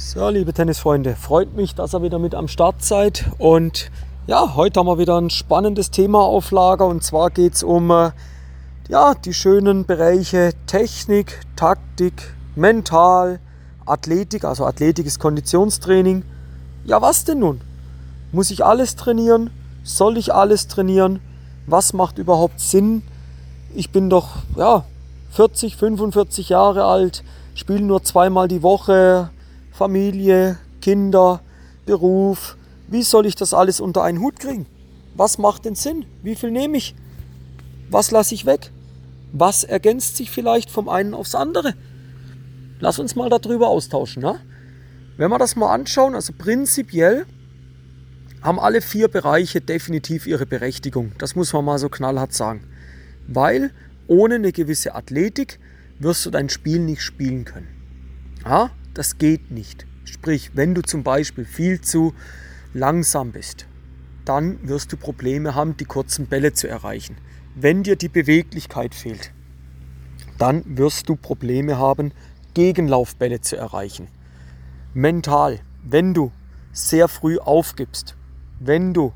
So, liebe Tennisfreunde, freut mich, dass ihr wieder mit am Start seid. Und ja, heute haben wir wieder ein spannendes Thema auf Lager. Und zwar geht es um äh, ja, die schönen Bereiche Technik, Taktik, Mental, Athletik. Also Athletik ist Konditionstraining. Ja, was denn nun? Muss ich alles trainieren? Soll ich alles trainieren? Was macht überhaupt Sinn? Ich bin doch ja, 40, 45 Jahre alt, spiele nur zweimal die Woche, Familie, Kinder, Beruf. Wie soll ich das alles unter einen Hut kriegen? Was macht denn Sinn? Wie viel nehme ich? Was lasse ich weg? Was ergänzt sich vielleicht vom einen aufs andere? Lass uns mal darüber austauschen. Ne? Wenn wir das mal anschauen, also prinzipiell haben alle vier Bereiche definitiv ihre Berechtigung. Das muss man mal so knallhart sagen. Weil ohne eine gewisse Athletik wirst du dein Spiel nicht spielen können. Ja? Das geht nicht. Sprich, wenn du zum Beispiel viel zu langsam bist, dann wirst du Probleme haben, die kurzen Bälle zu erreichen. Wenn dir die Beweglichkeit fehlt, dann wirst du Probleme haben, Gegenlaufbälle zu erreichen. Mental, wenn du sehr früh aufgibst, wenn du,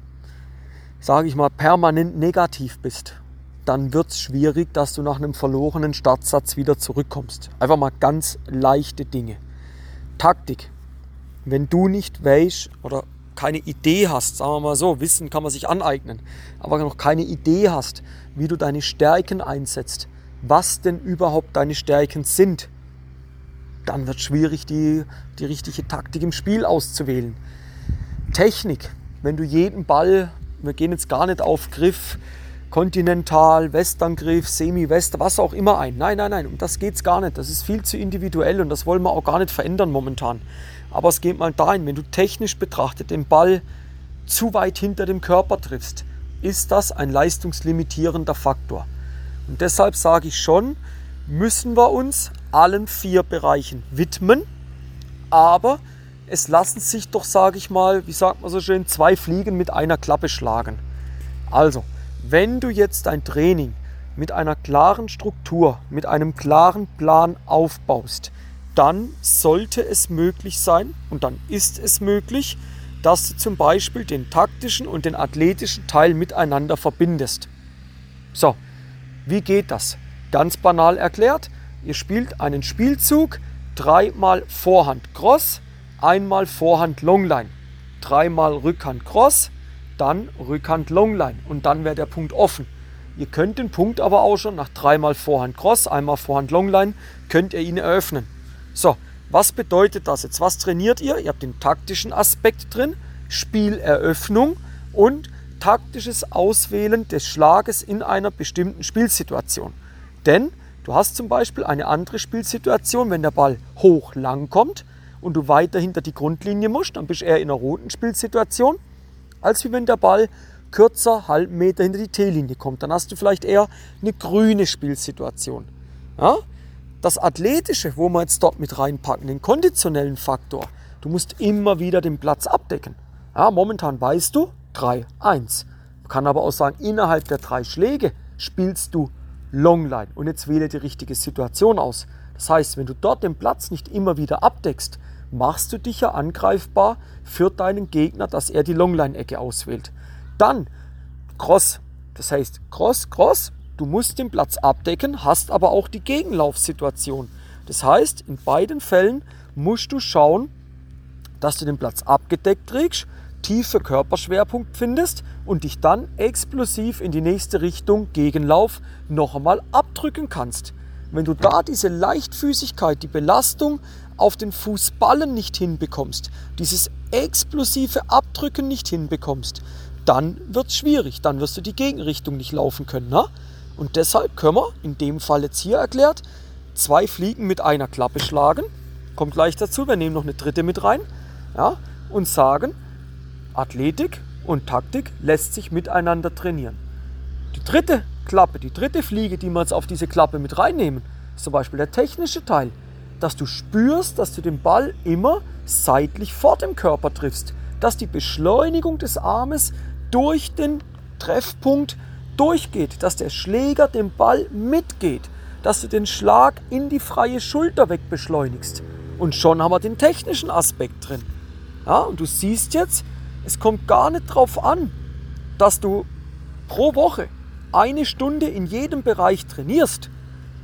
sage ich mal, permanent negativ bist, dann wird es schwierig, dass du nach einem verlorenen Startsatz wieder zurückkommst. Einfach mal ganz leichte Dinge. Taktik. Wenn du nicht weißt oder keine Idee hast, sagen wir mal so, Wissen kann man sich aneignen, aber noch keine Idee hast, wie du deine Stärken einsetzt, was denn überhaupt deine Stärken sind, dann wird es schwierig, die, die richtige Taktik im Spiel auszuwählen. Technik, wenn du jeden Ball, wir gehen jetzt gar nicht auf Griff, Kontinental, Westangriff, Semi-West, was auch immer ein. Nein, nein, nein, um das geht es gar nicht. Das ist viel zu individuell und das wollen wir auch gar nicht verändern momentan. Aber es geht mal dahin, wenn du technisch betrachtet den Ball zu weit hinter dem Körper triffst, ist das ein leistungslimitierender Faktor. Und deshalb sage ich schon, müssen wir uns allen vier Bereichen widmen, aber es lassen sich doch, sage ich mal, wie sagt man so schön, zwei Fliegen mit einer Klappe schlagen. Also, wenn du jetzt dein Training mit einer klaren Struktur, mit einem klaren Plan aufbaust, dann sollte es möglich sein und dann ist es möglich, dass du zum Beispiel den taktischen und den athletischen Teil miteinander verbindest. So, wie geht das? Ganz banal erklärt, ihr spielt einen Spielzug, dreimal Vorhand Cross, einmal Vorhand Longline, dreimal Rückhand Cross, dann Rückhand Longline und dann wäre der Punkt offen. Ihr könnt den Punkt aber auch schon nach dreimal Vorhand Cross, einmal Vorhand Longline, könnt ihr ihn eröffnen. So, was bedeutet das jetzt? Was trainiert ihr? Ihr habt den taktischen Aspekt drin, Spieleröffnung und taktisches Auswählen des Schlages in einer bestimmten Spielsituation. Denn du hast zum Beispiel eine andere Spielsituation, wenn der Ball hoch lang kommt und du weiter hinter die Grundlinie musst, dann bist du eher in einer roten Spielsituation als wie wenn der Ball kürzer, halben Meter hinter die T-Linie kommt. Dann hast du vielleicht eher eine grüne Spielsituation. Ja? Das Athletische, wo wir jetzt dort mit reinpacken, den konditionellen Faktor, du musst immer wieder den Platz abdecken. Ja, momentan weißt du 3-1. Man kann aber auch sagen, innerhalb der drei Schläge spielst du Longline. Und jetzt wähle die richtige Situation aus. Das heißt, wenn du dort den Platz nicht immer wieder abdeckst, machst du dich ja angreifbar für deinen Gegner, dass er die Longline-Ecke auswählt. Dann Cross, das heißt Cross, Cross, du musst den Platz abdecken, hast aber auch die Gegenlaufsituation. Das heißt, in beiden Fällen musst du schauen, dass du den Platz abgedeckt kriegst, tiefe Körperschwerpunkt findest und dich dann explosiv in die nächste Richtung Gegenlauf noch einmal abdrücken kannst. Wenn du da diese Leichtfüßigkeit, die Belastung auf den Fußballen nicht hinbekommst, dieses explosive Abdrücken nicht hinbekommst, dann wird es schwierig. Dann wirst du die Gegenrichtung nicht laufen können. Ne? Und deshalb können wir, in dem Fall jetzt hier erklärt, zwei Fliegen mit einer Klappe schlagen. Kommt gleich dazu, wir nehmen noch eine dritte mit rein. Ja, und sagen, Athletik und Taktik lässt sich miteinander trainieren. Die dritte Klappe, die dritte Fliege, die wir jetzt auf diese Klappe mit reinnehmen, ist zum Beispiel der technische Teil. Dass du spürst, dass du den Ball immer seitlich vor dem Körper triffst, dass die Beschleunigung des Armes durch den Treffpunkt durchgeht, dass der Schläger den Ball mitgeht, dass du den Schlag in die freie Schulter weg beschleunigst. Und schon haben wir den technischen Aspekt drin. Ja, und du siehst jetzt, es kommt gar nicht darauf an, dass du pro Woche eine Stunde in jedem Bereich trainierst,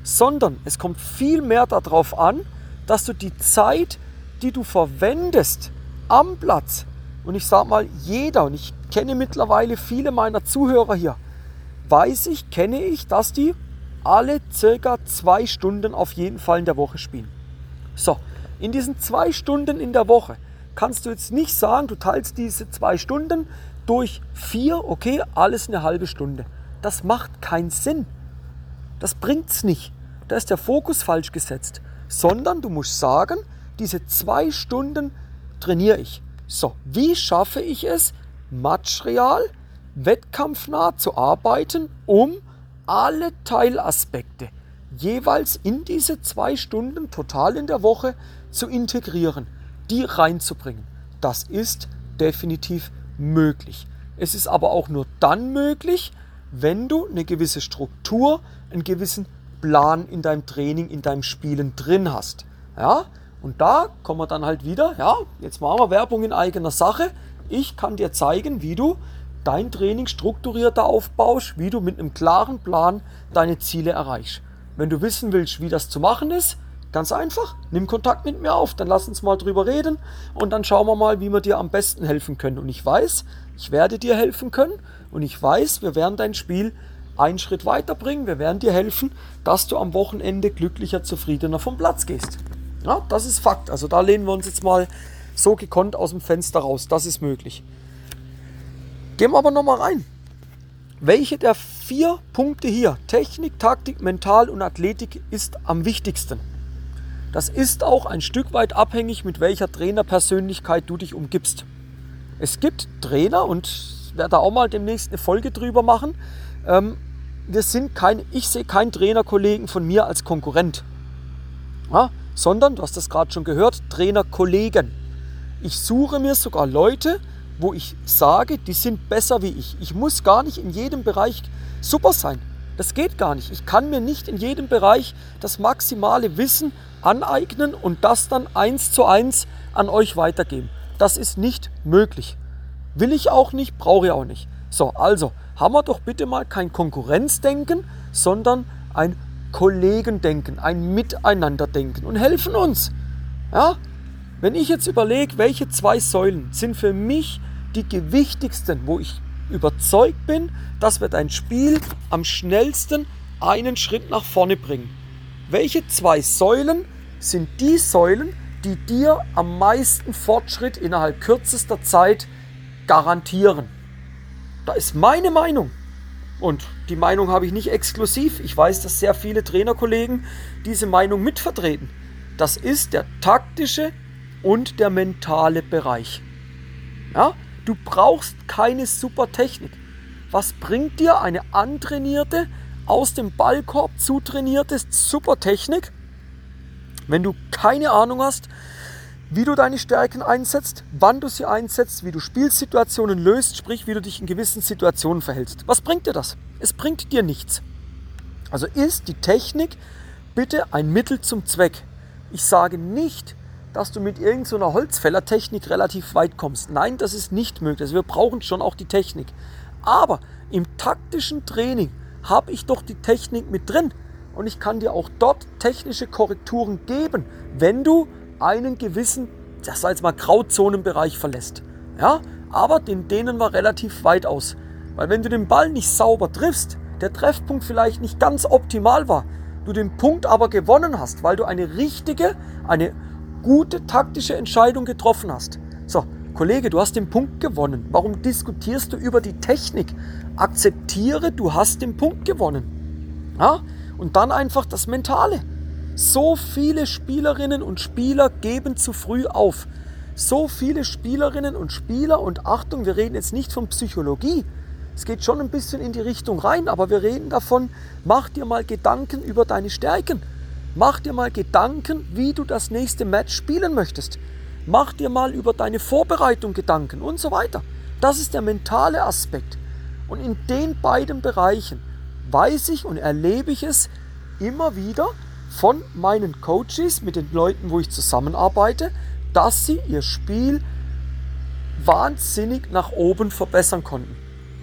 sondern es kommt viel mehr darauf an, dass du die Zeit, die du verwendest am Platz, und ich sage mal, jeder, und ich kenne mittlerweile viele meiner Zuhörer hier, weiß ich, kenne ich, dass die alle circa zwei Stunden auf jeden Fall in der Woche spielen. So, in diesen zwei Stunden in der Woche kannst du jetzt nicht sagen, du teilst diese zwei Stunden durch vier, okay, alles eine halbe Stunde. Das macht keinen Sinn. Das bringt es nicht. Da ist der Fokus falsch gesetzt. Sondern du musst sagen, diese zwei Stunden trainiere ich. So, wie schaffe ich es, material, wettkampfnah zu arbeiten, um alle Teilaspekte jeweils in diese zwei Stunden total in der Woche zu integrieren, die reinzubringen. Das ist definitiv möglich. Es ist aber auch nur dann möglich, wenn du eine gewisse Struktur, einen gewissen Plan in deinem Training, in deinem Spielen drin hast. Ja? Und da kommen wir dann halt wieder, ja, jetzt machen wir Werbung in eigener Sache. Ich kann dir zeigen, wie du dein Training strukturierter aufbaust, wie du mit einem klaren Plan deine Ziele erreichst. Wenn du wissen willst, wie das zu machen ist, ganz einfach, nimm Kontakt mit mir auf, dann lass uns mal drüber reden und dann schauen wir mal, wie wir dir am besten helfen können. Und ich weiß, ich werde dir helfen können und ich weiß, wir werden dein Spiel einen Schritt weiterbringen. Wir werden dir helfen, dass du am Wochenende glücklicher, zufriedener vom Platz gehst. Ja, das ist Fakt. Also da lehnen wir uns jetzt mal so gekonnt aus dem Fenster raus. Das ist möglich. Gehen wir aber nochmal rein. Welche der vier Punkte hier, Technik, Taktik, Mental und Athletik, ist am wichtigsten? Das ist auch ein Stück weit abhängig, mit welcher Trainerpersönlichkeit du dich umgibst. Es gibt Trainer und werde da auch mal demnächst eine Folge drüber machen. Ähm, wir sind kein, ich sehe keinen Trainerkollegen von mir als Konkurrent, ja, sondern, du hast das gerade schon gehört, Trainerkollegen. Ich suche mir sogar Leute, wo ich sage, die sind besser wie ich. Ich muss gar nicht in jedem Bereich super sein. Das geht gar nicht. Ich kann mir nicht in jedem Bereich das maximale Wissen aneignen und das dann eins zu eins an euch weitergeben. Das ist nicht möglich. Will ich auch nicht, brauche ich auch nicht. So, also haben wir doch bitte mal kein Konkurrenzdenken, sondern ein Kollegendenken, ein Miteinanderdenken und helfen uns. Ja? Wenn ich jetzt überlege, welche zwei Säulen sind für mich die gewichtigsten, wo ich überzeugt bin, dass wir dein Spiel am schnellsten einen Schritt nach vorne bringen. Welche zwei Säulen sind die Säulen, die dir am meisten Fortschritt innerhalb kürzester Zeit garantieren? Da ist meine Meinung. Und die Meinung habe ich nicht exklusiv. Ich weiß, dass sehr viele Trainerkollegen diese Meinung mitvertreten. Das ist der taktische und der mentale Bereich. Ja? Du brauchst keine super Technik. Was bringt dir eine antrainierte, aus dem Ballkorb zutrainierte super Technik, wenn du keine Ahnung hast, wie du deine Stärken einsetzt, wann du sie einsetzt, wie du Spielsituationen löst, sprich wie du dich in gewissen Situationen verhältst. Was bringt dir das? Es bringt dir nichts. Also ist die Technik bitte ein Mittel zum Zweck. Ich sage nicht, dass du mit irgendeiner Holzfällertechnik relativ weit kommst. Nein, das ist nicht möglich. Also wir brauchen schon auch die Technik. Aber im taktischen Training habe ich doch die Technik mit drin. Und ich kann dir auch dort technische Korrekturen geben, wenn du einen gewissen, das sei jetzt mal Grauzonenbereich verlässt. Ja, aber den dehnen wir relativ weit aus. Weil wenn du den Ball nicht sauber triffst, der Treffpunkt vielleicht nicht ganz optimal war, du den Punkt aber gewonnen hast, weil du eine richtige, eine gute taktische Entscheidung getroffen hast. So, Kollege, du hast den Punkt gewonnen. Warum diskutierst du über die Technik? Akzeptiere, du hast den Punkt gewonnen. Ja? Und dann einfach das Mentale. So viele Spielerinnen und Spieler geben zu früh auf. So viele Spielerinnen und Spieler, und Achtung, wir reden jetzt nicht von Psychologie. Es geht schon ein bisschen in die Richtung rein, aber wir reden davon, mach dir mal Gedanken über deine Stärken. Mach dir mal Gedanken, wie du das nächste Match spielen möchtest. Mach dir mal über deine Vorbereitung Gedanken und so weiter. Das ist der mentale Aspekt. Und in den beiden Bereichen weiß ich und erlebe ich es immer wieder, von meinen Coaches, mit den Leuten, wo ich zusammenarbeite, dass sie ihr Spiel wahnsinnig nach oben verbessern konnten.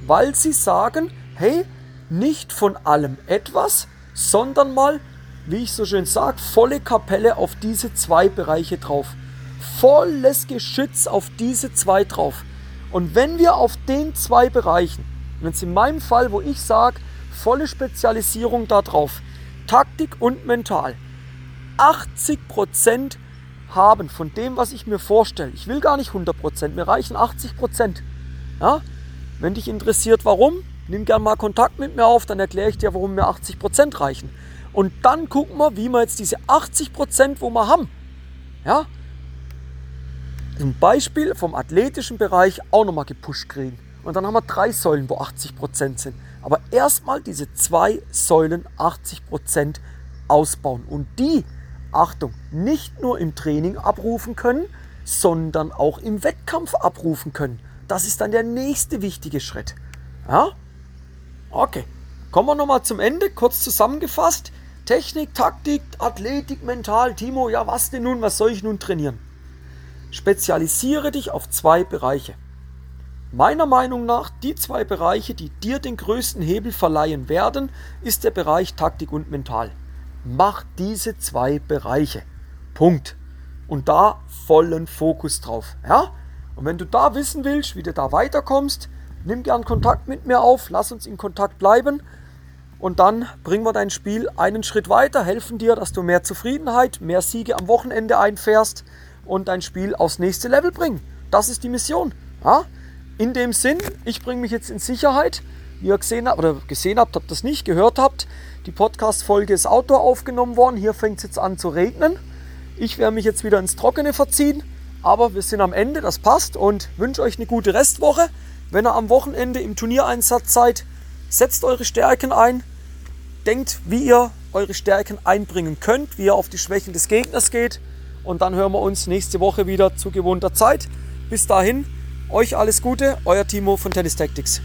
Weil sie sagen, hey, nicht von allem etwas, sondern mal, wie ich so schön sage, volle Kapelle auf diese zwei Bereiche drauf. Volles Geschütz auf diese zwei drauf. Und wenn wir auf den zwei Bereichen, und jetzt in meinem Fall, wo ich sage, volle Spezialisierung da drauf, Taktik und mental, 80% haben von dem, was ich mir vorstelle. Ich will gar nicht 100%, mir reichen 80%. Ja? Wenn dich interessiert, warum, nimm gerne mal Kontakt mit mir auf, dann erkläre ich dir, warum mir 80% reichen. Und dann gucken wir, wie wir jetzt diese 80%, wo wir haben, ja, zum Beispiel vom athletischen Bereich auch nochmal gepusht kriegen. Und dann haben wir drei Säulen, wo 80% sind. Aber erstmal diese zwei Säulen 80% ausbauen. Und die, Achtung, nicht nur im Training abrufen können, sondern auch im Wettkampf abrufen können. Das ist dann der nächste wichtige Schritt. Ja? Okay, kommen wir nochmal zum Ende, kurz zusammengefasst. Technik, Taktik, Athletik, Mental, Timo, ja was denn nun, was soll ich nun trainieren? Spezialisiere dich auf zwei Bereiche. Meiner Meinung nach, die zwei Bereiche, die dir den größten Hebel verleihen werden, ist der Bereich Taktik und Mental. Mach diese zwei Bereiche. Punkt. Und da vollen Fokus drauf. Ja? Und wenn du da wissen willst, wie du da weiterkommst, nimm gern Kontakt mit mir auf, lass uns in Kontakt bleiben. Und dann bringen wir dein Spiel einen Schritt weiter, helfen dir, dass du mehr Zufriedenheit, mehr Siege am Wochenende einfährst und dein Spiel aufs nächste Level bringen. Das ist die Mission. Ja? In dem Sinn, ich bringe mich jetzt in Sicherheit. Wie ihr gesehen habt, oder gesehen habt, habt das nicht gehört habt, die Podcast-Folge ist outdoor aufgenommen worden. Hier fängt es jetzt an zu regnen. Ich werde mich jetzt wieder ins Trockene verziehen, aber wir sind am Ende, das passt und wünsche euch eine gute Restwoche. Wenn ihr am Wochenende im Turniereinsatz seid, setzt eure Stärken ein, denkt, wie ihr eure Stärken einbringen könnt, wie ihr auf die Schwächen des Gegners geht und dann hören wir uns nächste Woche wieder zu gewohnter Zeit. Bis dahin, euch alles Gute, euer Timo von Tennis Tactics.